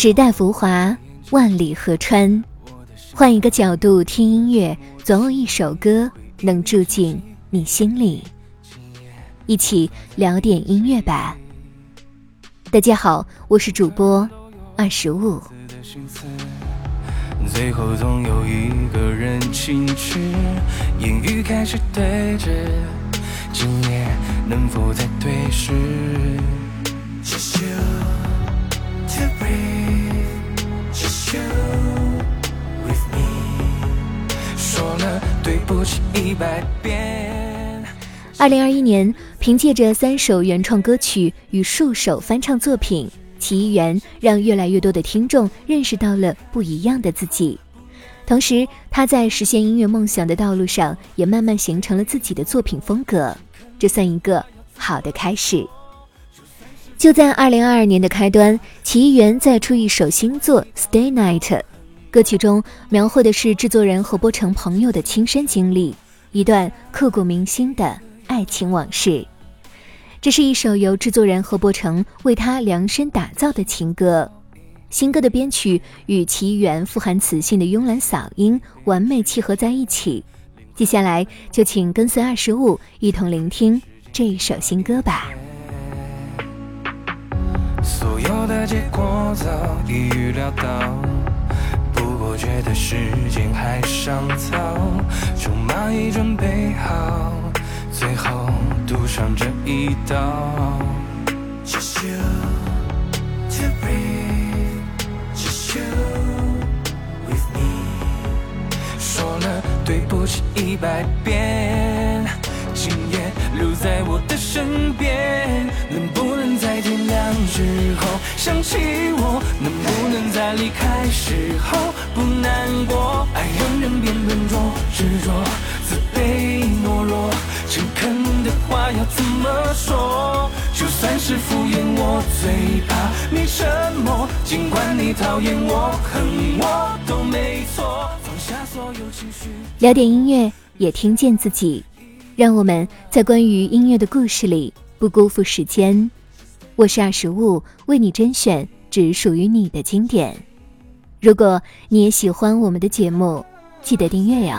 时代浮华，万里河川，换一个角度听音乐，总有一首歌能住进你心里。一起聊点音乐吧。大家好，我是主播二十五。最后总有一个人轻视，言语开始对峙，今夜能否再对视？不起一百遍。二零二一年，凭借着三首原创歌曲与数首翻唱作品。其一员让越来越多的听众认识到了不一样的自己，同时他在实现音乐梦想的道路上也慢慢形成了自己的作品风格，这算一个好的开始。就在二零二二年的开端，其一员再出一首新作《Stay Night》，歌曲中描绘的是制作人何波成朋友的亲身经历，一段刻骨铭心的爱情往事。这是一首由制作人何伯成为他量身打造的情歌，新歌的编曲与其原富含磁性的慵懒嗓音完美契合在一起。接下来就请跟随二十五一同聆听这一首新歌吧。所有的结果早已预料到，的时间还尚早，虫蚂蚁准备好，最后赌上这一刀。Just you to breathe，Just you with me。说了对不起一百遍，今夜留在我的身边。在离开时候不难过？爱让人变笨拙、执着、自卑、懦弱。诚恳的话要怎么说？就算是敷衍，我最怕你沉默。尽管你讨厌我、恨我都没错。放下所有情绪，聊点音乐，也听见自己。让我们在关于音乐的故事里不辜负时间。我是二十五，为你甄选只属于你的经典。如果你也喜欢我们的节目，记得订阅哟。